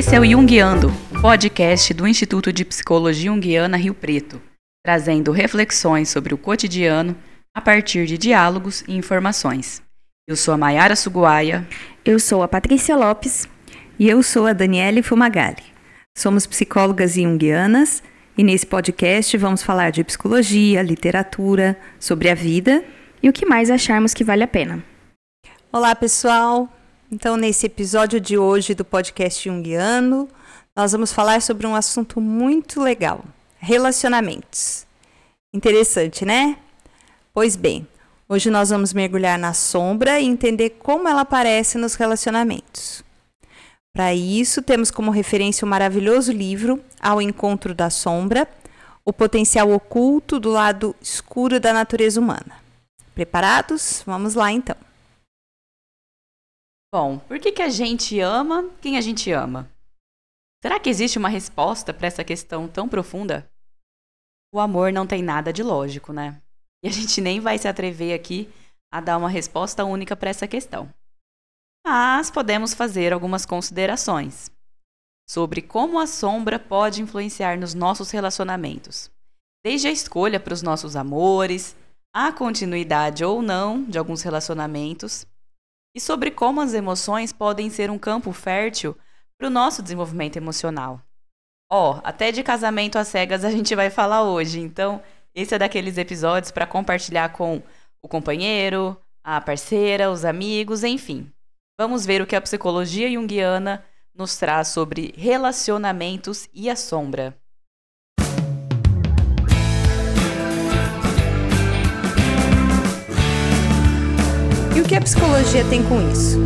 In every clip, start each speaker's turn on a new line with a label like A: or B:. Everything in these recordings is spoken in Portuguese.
A: Esse é o Jungiando, podcast do Instituto de Psicologia Junguiana Rio Preto, trazendo reflexões sobre o cotidiano a partir de diálogos e informações. Eu sou a Maiara Suguaia.
B: Eu sou a Patrícia Lopes.
C: E eu sou a Daniele Fumagalli. Somos psicólogas junguianas e nesse podcast vamos falar de psicologia, literatura, sobre a vida
B: e o que mais acharmos que vale a pena.
C: Olá, pessoal! Então, nesse episódio de hoje do podcast Jungiano, nós vamos falar sobre um assunto muito legal: relacionamentos. Interessante, né? Pois bem, hoje nós vamos mergulhar na sombra e entender como ela aparece nos relacionamentos. Para isso, temos como referência o maravilhoso livro Ao Encontro da Sombra, o potencial oculto do lado escuro da natureza humana. Preparados? Vamos lá então.
A: Bom, por que, que a gente ama quem a gente ama? Será que existe uma resposta para essa questão tão profunda? O amor não tem nada de lógico, né? E a gente nem vai se atrever aqui a dar uma resposta única para essa questão. Mas podemos fazer algumas considerações sobre como a sombra pode influenciar nos nossos relacionamentos, desde a escolha para os nossos amores, a continuidade ou não de alguns relacionamentos e sobre como as emoções podem ser um campo fértil para o nosso desenvolvimento emocional. Ó, oh, até de casamento às cegas a gente vai falar hoje, então esse é daqueles episódios para compartilhar com o companheiro, a parceira, os amigos, enfim. Vamos ver o que a psicologia junguiana nos traz sobre relacionamentos e a sombra.
C: E o que a psicologia tem com isso?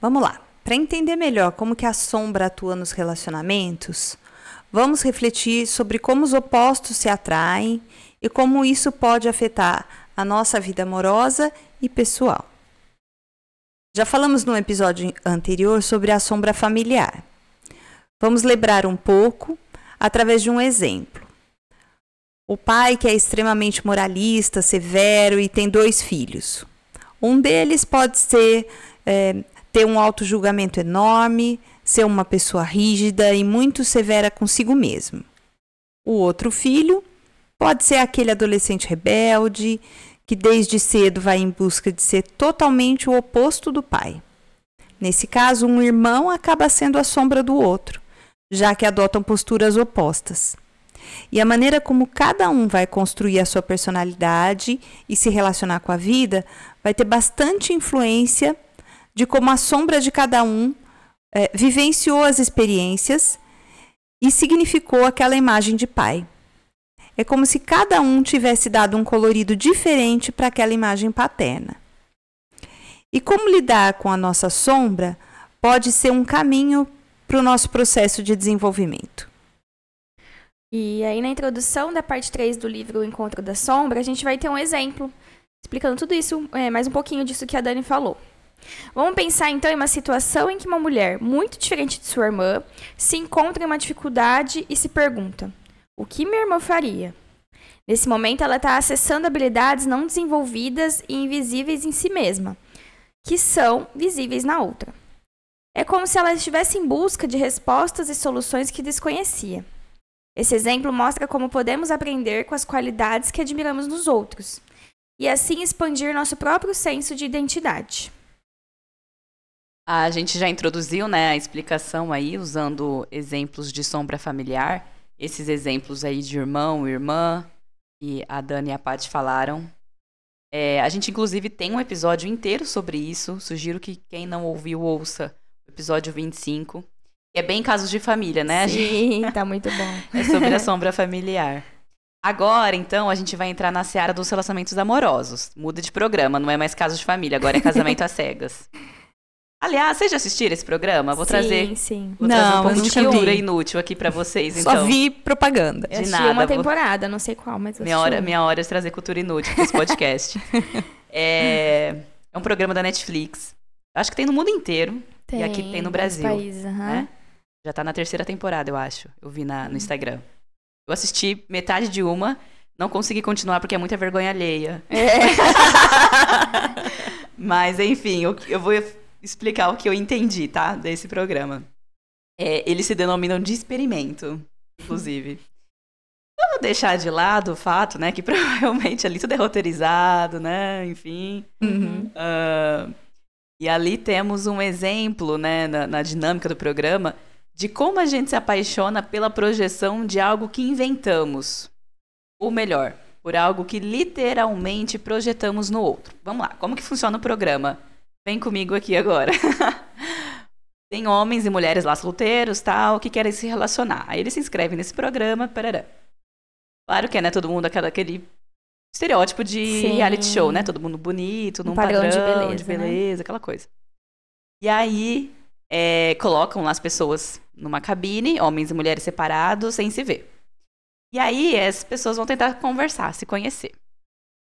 C: Vamos lá. Para entender melhor como que a sombra atua nos relacionamentos, vamos refletir sobre como os opostos se atraem e como isso pode afetar a nossa vida amorosa e pessoal. Já falamos no episódio anterior sobre a sombra familiar. Vamos lembrar um pouco através de um exemplo. O pai que é extremamente moralista, severo e tem dois filhos. Um deles pode ser é, ter um auto-julgamento enorme, ser uma pessoa rígida e muito severa consigo mesmo. O outro filho pode ser aquele adolescente rebelde, que desde cedo vai em busca de ser totalmente o oposto do pai. Nesse caso, um irmão acaba sendo a sombra do outro, já que adotam posturas opostas. E a maneira como cada um vai construir a sua personalidade e se relacionar com a vida vai ter bastante influência de como a sombra de cada um é, vivenciou as experiências e significou aquela imagem de pai. É como se cada um tivesse dado um colorido diferente para aquela imagem paterna. E como lidar com a nossa sombra pode ser um caminho para o nosso processo de desenvolvimento.
B: E aí, na introdução da parte 3 do livro O Encontro da Sombra, a gente vai ter um exemplo explicando tudo isso, é, mais um pouquinho disso que a Dani falou. Vamos pensar então em uma situação em que uma mulher muito diferente de sua irmã se encontra em uma dificuldade e se pergunta: o que minha irmã faria? Nesse momento, ela está acessando habilidades não desenvolvidas e invisíveis em si mesma, que são visíveis na outra. É como se ela estivesse em busca de respostas e soluções que desconhecia. Esse exemplo mostra como podemos aprender com as qualidades que admiramos nos outros e assim expandir nosso próprio senso de identidade.
A: A gente já introduziu né, a explicação aí usando exemplos de sombra familiar, esses exemplos aí de irmão, irmã, que a Dani e a Paty falaram. É, a gente, inclusive, tem um episódio inteiro sobre isso. Sugiro que quem não ouviu ouça o episódio 25. É bem casos de família, né?
B: Sim, tá muito bom.
A: é sobre a sombra familiar. Agora, então, a gente vai entrar na seara dos relacionamentos amorosos. Muda de programa, não é mais casos de família, agora é casamento às cegas. Aliás, vocês já assistiram esse programa? Vou
B: sim,
A: trazer,
B: sim.
A: Vou
C: não,
A: trazer um
C: pouco
A: de cultura inútil aqui para vocês,
C: Só
A: então.
C: vi propaganda.
B: Eu assisti nada, uma temporada, vou... não sei qual, mas
A: minha hora, minha hora é trazer cultura inútil para esse podcast. é... é um programa da Netflix. Acho que tem no mundo inteiro.
B: Tem,
A: e aqui tem no Brasil.
B: Países, uhum.
A: né? Já tá na terceira temporada, eu acho. Eu vi na, no Instagram. Eu assisti metade de uma, não consegui continuar porque é muita vergonha alheia.
B: É.
A: Mas, enfim, eu, eu vou explicar o que eu entendi, tá? Desse programa. É, eles se denominam de experimento, inclusive. Vamos deixar de lado o fato, né, que provavelmente ali tudo é roteirizado, né, enfim.
C: Uhum.
A: Uh, e ali temos um exemplo, né, na, na, dinâmica do programa, de como a gente se apaixona pela projeção de algo que inventamos. Ou melhor, por algo que literalmente projetamos no outro. Vamos lá, como que funciona o programa? Vem comigo aqui agora. Tem homens e mulheres lá solteiros, tal, que querem se relacionar. Aí eles se inscrevem nesse programa, parará. Claro que é, né, todo mundo aquela, aquele estereótipo de Sim. reality show, né? Todo mundo bonito, num um padrão, padrão, de beleza, de beleza né? aquela coisa. E aí, é, colocam lá as pessoas numa cabine, homens e mulheres separados, sem se ver. E aí, as pessoas vão tentar conversar, se conhecer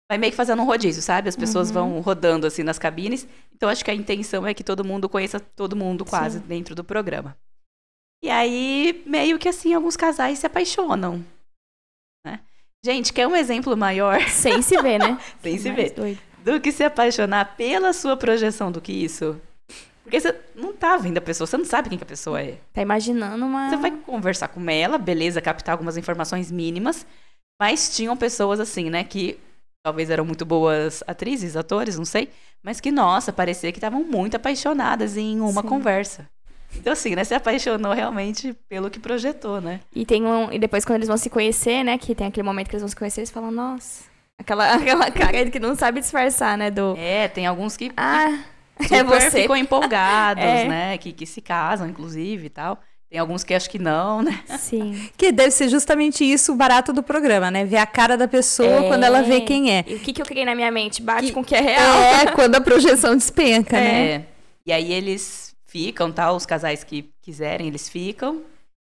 A: vai meio que fazendo um rodízio, sabe? As pessoas uhum. vão rodando assim nas cabines. Então acho que a intenção é que todo mundo conheça todo mundo quase Sim. dentro do programa. E aí, meio que assim, alguns casais se apaixonam. Né? Gente, quer um exemplo maior?
B: Sem se ver, né?
A: Sem se ver. Doido. Do que se apaixonar pela sua projeção do que isso. Porque você não tá vendo a pessoa, você não sabe quem que a pessoa é.
B: Tá imaginando uma.
A: Você vai conversar com ela, beleza, captar algumas informações mínimas. Mas tinham pessoas assim, né, que talvez eram muito boas atrizes, atores, não sei, mas que, nossa, parecia que estavam muito apaixonadas em uma Sim. conversa. Então, assim, né? Se apaixonou realmente pelo que projetou, né?
B: E tem um. E depois, quando eles vão se conhecer, né? Que tem aquele momento que eles vão se conhecer, eles falam, nossa. Aquela, aquela cara que não sabe disfarçar, né? Do...
A: É, tem alguns que.
B: Ah,
A: que é você. ficam empolgados, é. né? Que, que se casam, inclusive e tal. Tem alguns que acho que não, né?
B: Sim.
C: Que deve ser justamente isso o barato do programa, né? Ver a cara da pessoa é. quando ela vê quem é.
B: E o que, que eu criei na minha mente? Bate que... com o que é real.
C: É, quando a projeção despenca, é.
A: né? E aí eles ficam, tá? Os casais que quiserem, eles ficam.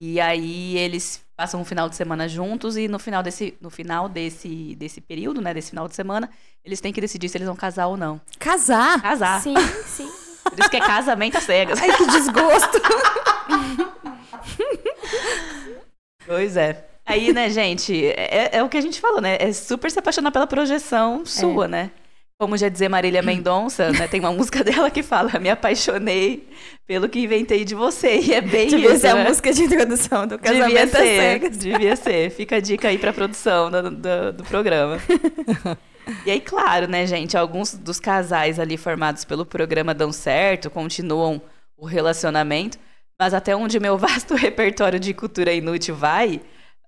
A: E aí eles passam um final de semana juntos e no final desse, no final desse, desse período, né? Desse final de semana, eles têm que decidir se eles vão casar ou não.
C: Casar?
A: Casar.
B: Sim, sim.
A: Por isso que é casamento às cegas.
C: Ai, que desgosto.
A: pois é. Aí, né, gente, é, é, o que a gente falou, né? É super se apaixonar pela projeção sua, é. né? Como já dizer Marília Mendonça, né? Tem uma música dela que fala: Me apaixonei pelo que inventei de você. E é bem
B: devia
A: isso.
B: Devia ser
A: né?
B: a música de introdução do casamento
A: devia ser, Devia ser. Fica a dica aí pra produção do, do, do programa. E aí, claro, né, gente? Alguns dos casais ali formados pelo programa dão certo, continuam o relacionamento. Mas até onde meu vasto repertório de cultura inútil vai,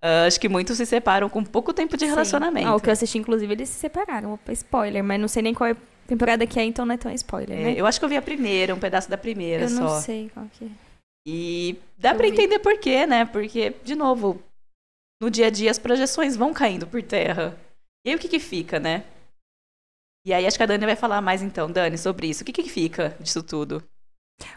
A: uh, acho que muitos se separam com pouco tempo de relacionamento.
B: Ah, o que eu assisti, inclusive, eles se separaram. Spoiler, mas não sei nem qual é temporada que é, então não é tão spoiler, é, né?
A: Eu acho que eu vi a primeira, um pedaço da primeira
B: eu
A: só. Eu
B: não sei qual que é.
A: E dá eu pra vi. entender por quê, né? Porque, de novo, no dia a dia as projeções vão caindo por terra. E aí o que que fica, né? E aí acho que a Dani vai falar mais então, Dani, sobre isso. O que que fica disso tudo?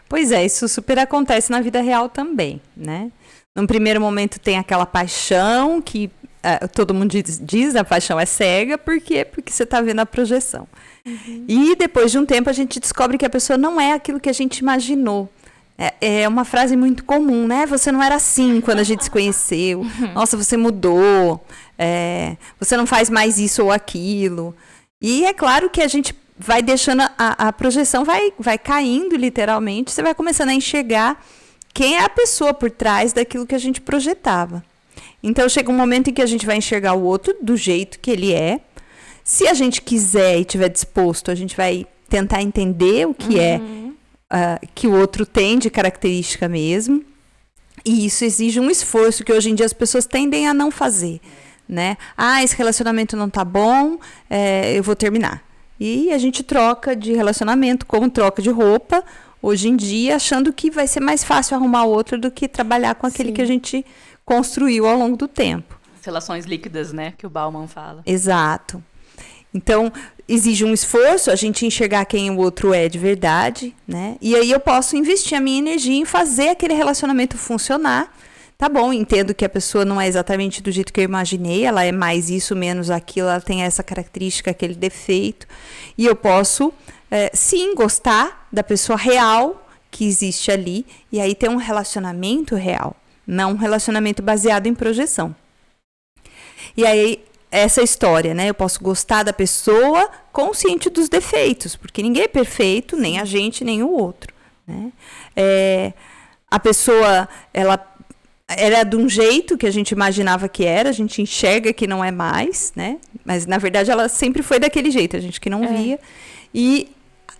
C: Pois é, isso super acontece na vida real também, né? Num primeiro momento tem aquela paixão que uh, todo mundo diz, diz, a paixão é cega, por quê? Porque você está vendo a projeção. Uhum. E depois de um tempo a gente descobre que a pessoa não é aquilo que a gente imaginou. É, é uma frase muito comum, né? Você não era assim quando a gente se conheceu. Uhum. Nossa, você mudou. É, você não faz mais isso ou aquilo. E é claro que a gente vai deixando a, a projeção vai, vai caindo literalmente, você vai começando a enxergar quem é a pessoa por trás daquilo que a gente projetava. Então chega um momento em que a gente vai enxergar o outro do jeito que ele é. Se a gente quiser e tiver disposto, a gente vai tentar entender o que é, uhum. é uh, que o outro tem de característica mesmo. E isso exige um esforço que hoje em dia as pessoas tendem a não fazer, né? Ah, esse relacionamento não tá bom, é, eu vou terminar. E a gente troca de relacionamento como troca de roupa, hoje em dia, achando que vai ser mais fácil arrumar outro do que trabalhar com aquele Sim. que a gente construiu ao longo do tempo.
A: As relações líquidas, né, que o Bauman fala.
C: Exato. Então, exige um esforço a gente enxergar quem o outro é de verdade, né? E aí eu posso investir a minha energia em fazer aquele relacionamento funcionar Tá bom, entendo que a pessoa não é exatamente do jeito que eu imaginei, ela é mais isso, menos aquilo, ela tem essa característica, aquele defeito. E eu posso, é, sim, gostar da pessoa real que existe ali e aí ter um relacionamento real, não um relacionamento baseado em projeção. E aí, essa história, né? Eu posso gostar da pessoa consciente dos defeitos, porque ninguém é perfeito, nem a gente, nem o outro. Né? É, a pessoa, ela era de um jeito que a gente imaginava que era, a gente enxerga que não é mais, né? Mas na verdade ela sempre foi daquele jeito, a gente que não é. via. E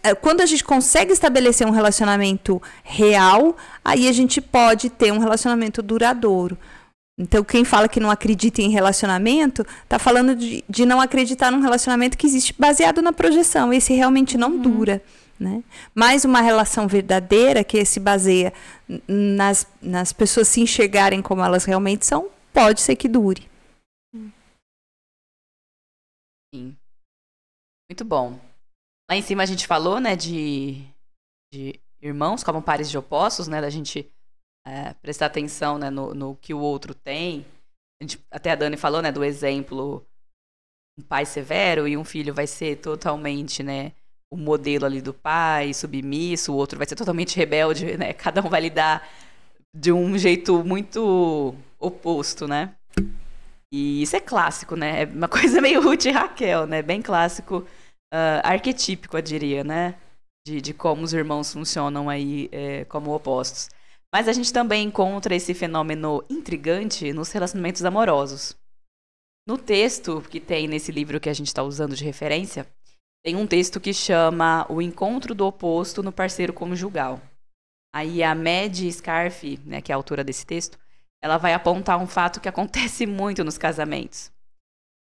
C: eh, quando a gente consegue estabelecer um relacionamento real, aí a gente pode ter um relacionamento duradouro. Então, quem fala que não acredita em relacionamento, está falando de, de não acreditar num relacionamento que existe baseado na projeção. Esse realmente não uhum. dura. Né? Mas uma relação verdadeira que se baseia nas, nas pessoas se enxergarem como elas realmente são, pode ser que dure.
A: Sim. Muito bom. Lá em cima a gente falou, né, de, de irmãos como pares de opostos, né, da gente é, prestar atenção, né, no, no que o outro tem. A gente, até a Dani falou, né, do exemplo um pai severo e um filho vai ser totalmente, né, o modelo ali do pai, submisso, o outro vai ser totalmente rebelde, né? Cada um vai lidar de um jeito muito oposto, né? E isso é clássico, né? É uma coisa meio Ruth e Raquel, né? Bem clássico, uh, arquetípico, eu diria, né? De, de como os irmãos funcionam aí é, como opostos. Mas a gente também encontra esse fenômeno intrigante nos relacionamentos amorosos. No texto que tem nesse livro que a gente está usando de referência, tem um texto que chama O Encontro do Oposto no Parceiro Conjugal. Aí a Mad Scarf, né, que é a autora desse texto, ela vai apontar um fato que acontece muito nos casamentos.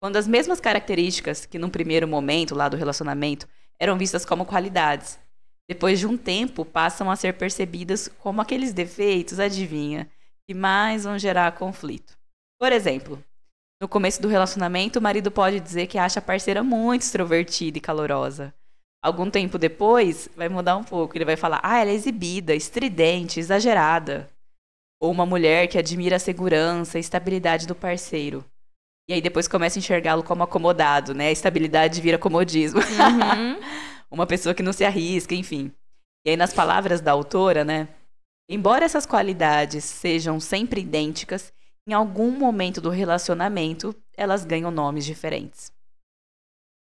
A: Quando as mesmas características que num primeiro momento lá do relacionamento eram vistas como qualidades, depois de um tempo passam a ser percebidas como aqueles defeitos, adivinha, que mais vão gerar conflito. Por exemplo, no começo do relacionamento, o marido pode dizer que acha a parceira muito extrovertida e calorosa. Algum tempo depois, vai mudar um pouco. Ele vai falar: ah, ela é exibida, estridente, exagerada. Ou uma mulher que admira a segurança e estabilidade do parceiro. E aí depois começa a enxergá-lo como acomodado, né? A estabilidade vira comodismo. Uhum. uma pessoa que não se arrisca, enfim. E aí, nas palavras da autora, né? Embora essas qualidades sejam sempre idênticas, em algum momento do relacionamento, elas ganham nomes diferentes.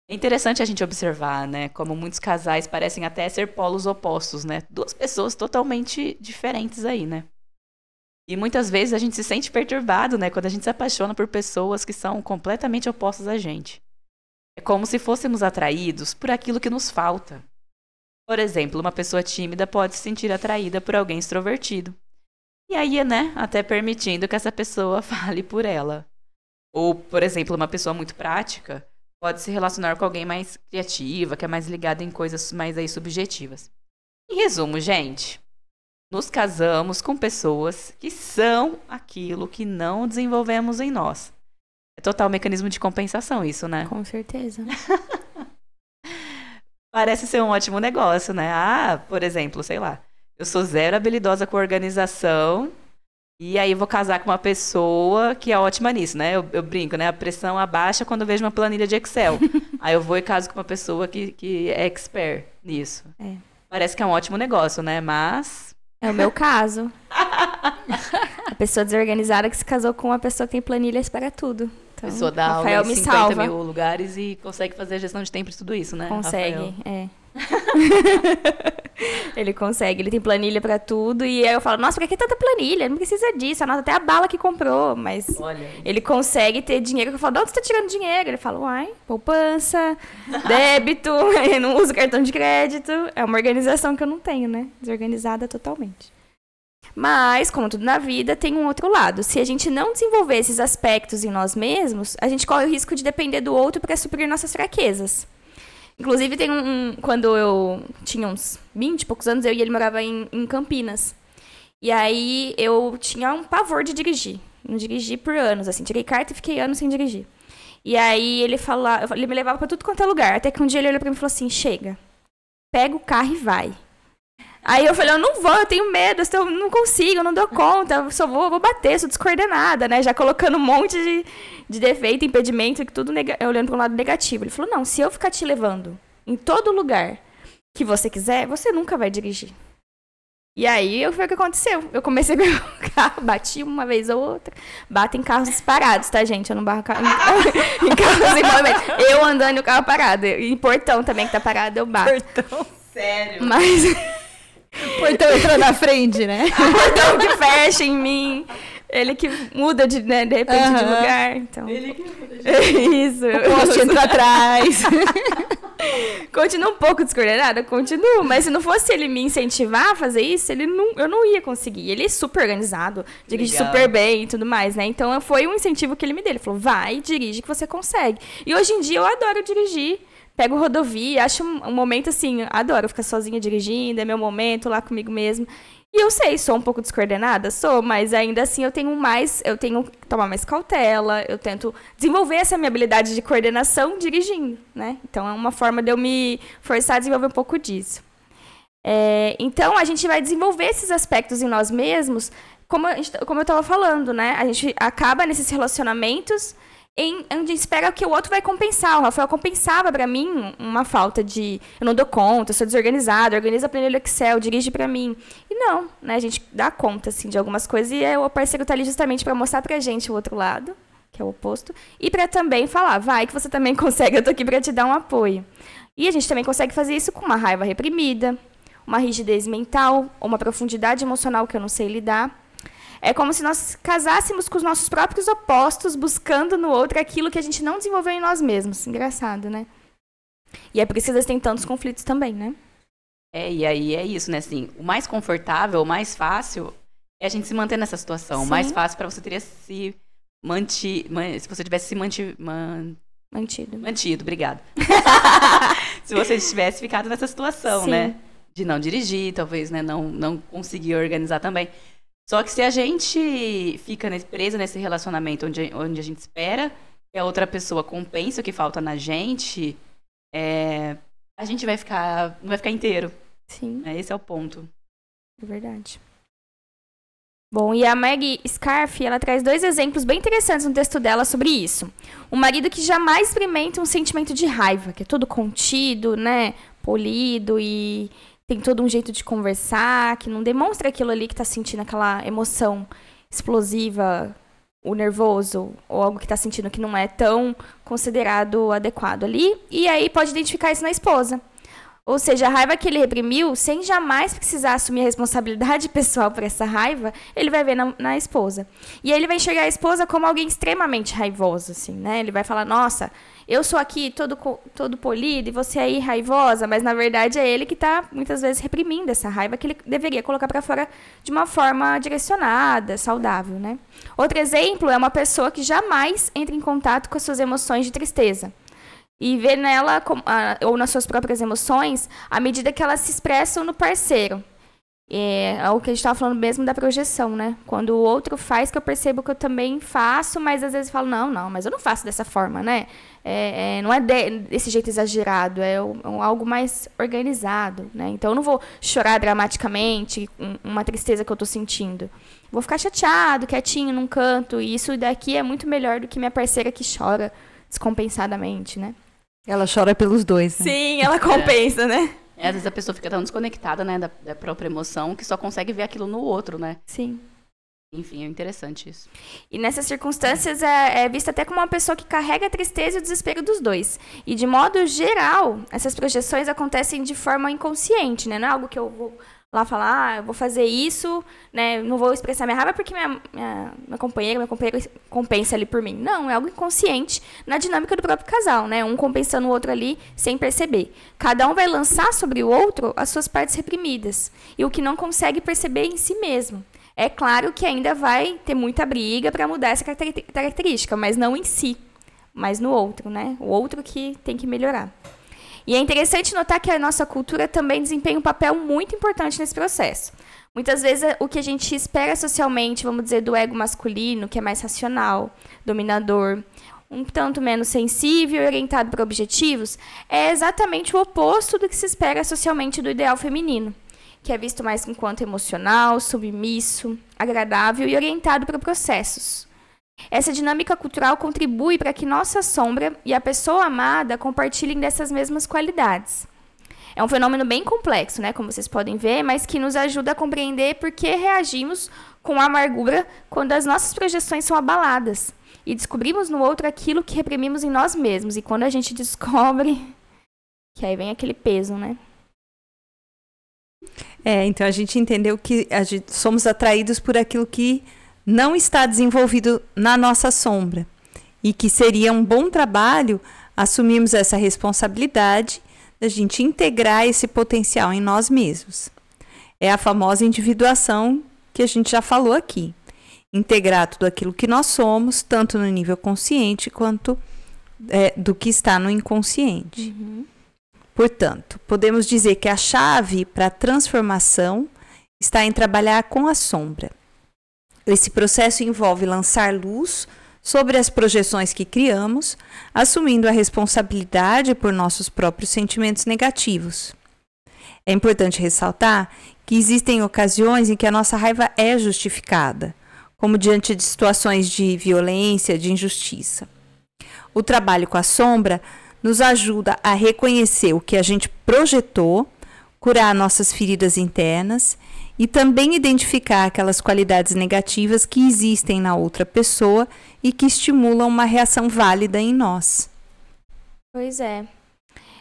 A: É interessante a gente observar, né, como muitos casais parecem até ser polos opostos, né? Duas pessoas totalmente diferentes aí, né? E muitas vezes a gente se sente perturbado, né, quando a gente se apaixona por pessoas que são completamente opostas a gente. É como se fôssemos atraídos por aquilo que nos falta. Por exemplo, uma pessoa tímida pode se sentir atraída por alguém extrovertido. E aí, né, até permitindo que essa pessoa fale por ela. Ou, por exemplo, uma pessoa muito prática pode se relacionar com alguém mais criativa, que é mais ligada em coisas mais aí subjetivas. Em resumo, gente, nos casamos com pessoas que são aquilo que não desenvolvemos em nós. É total mecanismo de compensação isso, né?
B: Com certeza.
A: Parece ser um ótimo negócio, né? Ah, por exemplo, sei lá, eu sou zero habilidosa com organização. E aí vou casar com uma pessoa que é ótima nisso, né? Eu, eu brinco, né? A pressão abaixa quando eu vejo uma planilha de Excel. aí eu vou e caso com uma pessoa que, que é expert nisso. É. Parece que é um ótimo negócio, né? Mas.
B: É o meu caso. a pessoa desorganizada que se casou com uma pessoa que tem planilhas para tudo.
A: Então, a pessoa dá Rafael aula em 50 salva. mil lugares e consegue fazer a gestão de tempo e tudo isso, né?
B: Consegue, Rafael? é. ele consegue, ele tem planilha para tudo. E aí eu falo, nossa, por que tanta planilha? Não precisa disso, anota até a bala que comprou. Mas ele consegue ter dinheiro. Eu falo, de onde você tá tirando dinheiro? Ele fala, uai, poupança, débito, ele não usa cartão de crédito. É uma organização que eu não tenho, né? Desorganizada totalmente. Mas, como tudo na vida, tem um outro lado. Se a gente não desenvolver esses aspectos em nós mesmos, a gente corre o risco de depender do outro para suprir nossas fraquezas. Inclusive, tem um, Quando eu tinha uns 20 e poucos anos, eu e ele morava em, em Campinas. E aí eu tinha um pavor de dirigir. Não dirigi por anos, assim. Tirei carta e fiquei anos sem dirigir. E aí ele falava, ele me levava para tudo quanto é lugar. Até que um dia ele olhou pra mim e falou assim: chega, pega o carro e vai. Aí eu falei, eu não vou, eu tenho medo, eu não consigo, eu não dou conta, eu só vou, vou bater, sou descoordenada, né? Já colocando um monte de, de defeito, impedimento, tudo olhando para um lado negativo. Ele falou, não, se eu ficar te levando em todo lugar que você quiser, você nunca vai dirigir. E aí foi o que aconteceu. Eu comecei a o carro, bati uma vez ou outra. Bato em carros parados, tá, gente? Eu não barro carro, em, em carros em movimento. Eu andando e o carro parado. Em portão também que tá parado, eu bato.
A: Portão? Sério?
B: Mas.
C: portão entrou na frente, né?
B: o portão que fecha em mim. Ele que muda de, né, de repente de lugar. Então.
A: Ele que muda
B: Isso.
C: O poste entrou atrás.
B: Continuo um pouco descoordenada? Continuo. Mas se não fosse ele me incentivar a fazer isso, ele não, eu não ia conseguir. Ele é super organizado, dirige
A: Legal.
B: super bem e tudo mais, né? Então foi um incentivo que ele me deu. Ele falou, vai, dirige que você consegue. E hoje em dia eu adoro dirigir. Pego rodovia, acho um, um momento assim, adoro ficar sozinha dirigindo, é meu momento lá comigo mesmo. E eu sei, sou um pouco descoordenada, sou, mas ainda assim eu tenho mais, eu tenho que tomar mais cautela, eu tento desenvolver essa minha habilidade de coordenação dirigindo, né? Então é uma forma de eu me forçar a desenvolver um pouco disso. É, então a gente vai desenvolver esses aspectos em nós mesmos, como, gente- como eu estava falando, né? A gente acaba nesses relacionamentos em onde espera que o outro vai compensar. O Rafael compensava para mim uma falta de eu não dou conta, sou desorganizado, organiza a planilha Excel, dirige para mim. E não, né? A gente dá conta assim de algumas coisas e é, o parceiro tá ali justamente para mostrar pra gente o outro lado, que é o oposto, e para também falar, vai que você também consegue, eu tô aqui para te dar um apoio. E a gente também consegue fazer isso com uma raiva reprimida, uma rigidez mental, uma profundidade emocional que eu não sei lidar. É como se nós casássemos com os nossos próprios opostos, buscando no outro aquilo que a gente não desenvolveu em nós mesmos. Engraçado, né? E é por isso que às vezes tem tantos conflitos também, né?
A: É, e aí é isso, né? Assim, o mais confortável, o mais fácil é a gente se manter nessa situação. O mais
B: Sim.
A: fácil para você teria se mantido. Se você tivesse se manti, man-
B: Mantido.
A: mantido, obrigada. se você tivesse ficado nessa situação,
B: Sim.
A: né? De não dirigir, talvez, né? Não, não conseguir organizar também. Só que se a gente fica nesse, presa nesse relacionamento onde, onde a gente espera que a outra pessoa compense o que falta na gente, é, a gente vai ficar. não vai ficar inteiro.
B: Sim,
A: né? Esse é o ponto.
B: é verdade. Bom, e a Maggie Scarf, ela traz dois exemplos bem interessantes no texto dela sobre isso. Um marido que jamais experimenta um sentimento de raiva, que é todo contido, né, polido e tem todo um jeito de conversar, que não demonstra aquilo ali que tá sentindo aquela emoção explosiva, o nervoso, ou algo que tá sentindo que não é tão considerado adequado ali. E aí pode identificar isso na esposa. Ou seja, a raiva que ele reprimiu, sem jamais precisar assumir a responsabilidade pessoal por essa raiva, ele vai ver na, na esposa. E aí ele vai enxergar a esposa como alguém extremamente raivoso, assim, né? Ele vai falar, nossa, eu sou aqui todo, todo polido e você aí raivosa, mas na verdade é ele que está muitas vezes reprimindo essa raiva que ele deveria colocar para fora de uma forma direcionada, saudável, né? Outro exemplo é uma pessoa que jamais entra em contato com as suas emoções de tristeza e vê nela ah, ou nas suas próprias emoções à medida que elas se expressam no parceiro. É, é o que a gente estava falando mesmo da projeção, né? Quando o outro faz, que eu percebo que eu também faço, mas às vezes falo, não, não, mas eu não faço dessa forma, né? É, é, não é de- desse jeito exagerado, é algo mais organizado, né? Então eu não vou chorar dramaticamente, um- uma tristeza que eu tô sentindo. Vou ficar chateado, quietinho num canto, e isso daqui é muito melhor do que minha parceira que chora descompensadamente, né?
C: Ela chora pelos dois, né?
B: Sim, ela compensa, né?
A: É, às vezes a pessoa fica tão desconectada, né, da, da própria emoção, que só consegue ver aquilo no outro, né?
B: Sim.
A: Enfim, é interessante isso.
B: E nessas circunstâncias é, é vista até como uma pessoa que carrega a tristeza e o desespero dos dois. E de modo geral, essas projeções acontecem de forma inconsciente, né? Não é algo que eu vou lá falar, ah, eu vou fazer isso, né? Não vou expressar minha raiva porque minha, minha, minha companheira, meu companheiro compensa ali por mim. Não, é algo inconsciente na dinâmica do próprio casal, né? Um compensando o outro ali sem perceber. Cada um vai lançar sobre o outro as suas partes reprimidas e o que não consegue perceber em si mesmo. É claro que ainda vai ter muita briga para mudar essa característica, mas não em si, mas no outro, né? O outro que tem que melhorar. E é interessante notar que a nossa cultura também desempenha um papel muito importante nesse processo. Muitas vezes o que a gente espera socialmente, vamos dizer, do ego masculino, que é mais racional, dominador, um tanto menos sensível e orientado para objetivos, é exatamente o oposto do que se espera socialmente do ideal feminino que é visto mais enquanto emocional, submisso, agradável e orientado para processos. Essa dinâmica cultural contribui para que nossa sombra e a pessoa amada compartilhem dessas mesmas qualidades. É um fenômeno bem complexo, né, como vocês podem ver, mas que nos ajuda a compreender por que reagimos com amargura quando as nossas projeções são abaladas e descobrimos no outro aquilo que reprimimos em nós mesmos. E quando a gente descobre, que aí vem aquele peso, né?
C: É, então a gente entendeu que a gente, somos atraídos por aquilo que não está desenvolvido na nossa sombra e que seria um bom trabalho assumirmos essa responsabilidade da gente integrar esse potencial em nós mesmos. É a famosa individuação que a gente já falou aqui. Integrar tudo aquilo que nós somos, tanto no nível consciente quanto é, do que está no inconsciente. Uhum. Portanto, podemos dizer que a chave para a transformação está em trabalhar com a sombra. Esse processo envolve lançar luz sobre as projeções que criamos, assumindo a responsabilidade por nossos próprios sentimentos negativos. É importante ressaltar que existem ocasiões em que a nossa raiva é justificada, como diante de situações de violência, de injustiça. O trabalho com a sombra nos ajuda a reconhecer o que a gente projetou, curar nossas feridas internas e também identificar aquelas qualidades negativas que existem na outra pessoa e que estimulam uma reação válida em nós.
B: Pois é.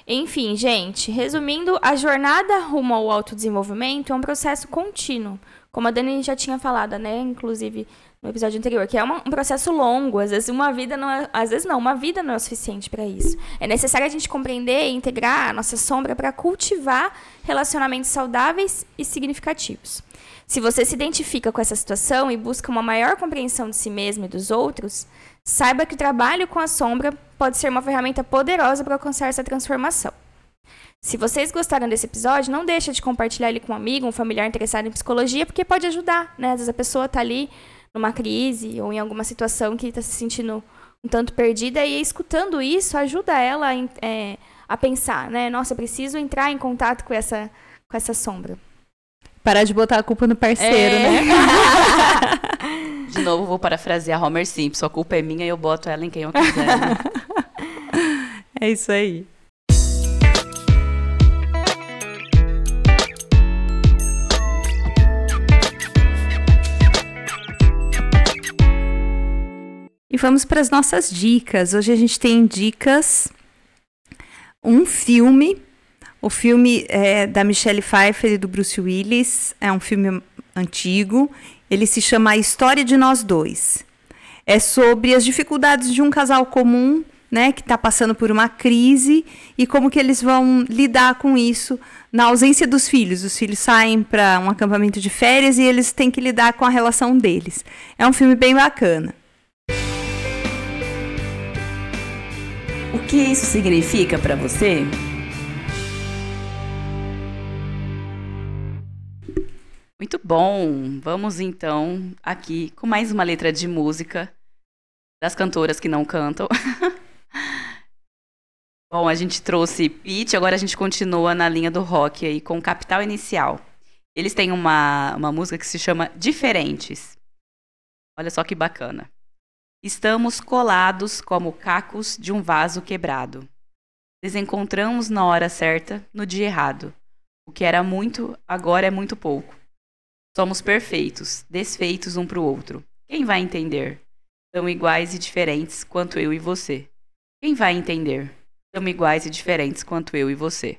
B: Enfim, gente, resumindo, a jornada rumo ao autodesenvolvimento é um processo contínuo, como a Dani já tinha falado, né? Inclusive no episódio anterior, que é uma, um processo longo, às vezes uma vida não é, às vezes não, uma vida não é o suficiente para isso. É necessário a gente compreender e integrar a nossa sombra para cultivar relacionamentos saudáveis e significativos. Se você se identifica com essa situação e busca uma maior compreensão de si mesmo e dos outros, saiba que o trabalho com a sombra pode ser uma ferramenta poderosa para alcançar essa transformação. Se vocês gostaram desse episódio, não deixa de compartilhar ele com um amigo, um familiar interessado em psicologia, porque pode ajudar, né? Às vezes a pessoa está ali numa crise ou em alguma situação que está se sentindo um tanto perdida e escutando isso ajuda ela é, a pensar, né? Nossa, eu preciso entrar em contato com essa, com essa sombra.
C: Parar de botar a culpa no parceiro, é. né?
A: de novo, vou parafrasear Homer Simpson. A culpa é minha e eu boto ela em quem eu quiser. Né?
C: é isso aí. E vamos para as nossas dicas. Hoje a gente tem dicas. Um filme o filme é da Michelle Pfeiffer e do Bruce Willis, é um filme antigo. Ele se chama A História de Nós Dois. É sobre as dificuldades de um casal comum, né, que está passando por uma crise e como que eles vão lidar com isso na ausência dos filhos. Os filhos saem para um acampamento de férias e eles têm que lidar com a relação deles. É um filme bem bacana.
A: Que isso significa para você? Muito bom! Vamos então aqui com mais uma letra de música das cantoras que não cantam. bom, a gente trouxe Pete, agora a gente continua na linha do rock aí com Capital Inicial. Eles têm uma, uma música que se chama Diferentes. Olha só que bacana. Estamos colados como cacos de um vaso quebrado. Desencontramos na hora certa, no dia errado. O que era muito, agora é muito pouco. Somos perfeitos, desfeitos um para o outro. Quem vai entender? Tão iguais e diferentes quanto eu e você. Quem vai entender? Tão iguais e diferentes quanto eu e você.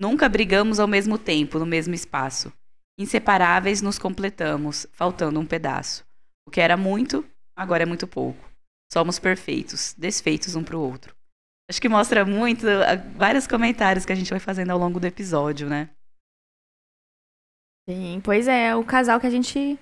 A: Nunca brigamos ao mesmo tempo, no mesmo espaço. Inseparáveis nos completamos, faltando um pedaço. O que era muito, agora é muito pouco. Somos perfeitos, desfeitos um para o outro. Acho que mostra muito ah, vários comentários que a gente vai fazendo ao longo do episódio, né?
B: Sim, pois é, o casal que a gente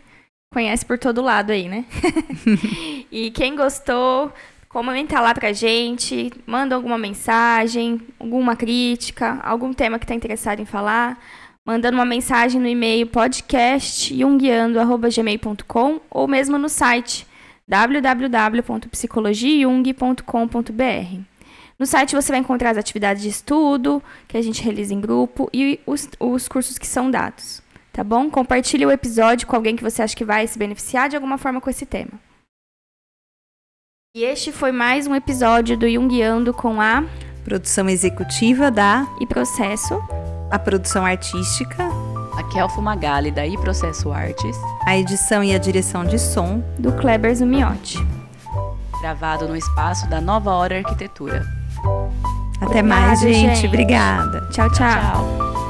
B: conhece por todo lado aí, né? e quem gostou, comenta lá pra gente, manda alguma mensagem, alguma crítica, algum tema que tá interessado em falar, mandando uma mensagem no e-mail podcastjungiando@gmail.com ou mesmo no site www.psicologiajung.com.br. No site você vai encontrar as atividades de estudo que a gente realiza em grupo e os, os cursos que são dados tá bom? Compartilhe o episódio com alguém que você acha que vai se beneficiar de alguma forma com esse tema. E este foi mais um episódio do Jungiando com a
C: produção executiva da
B: e processo,
C: a produção artística,
A: a Kelfo Magali da e processo artes,
C: a edição e a direção de som
B: do Kleber Zumiotti.
A: Gravado no espaço da Nova Hora Arquitetura.
C: Até mais, gente. gente. Obrigada.
B: tchau. tchau. tchau.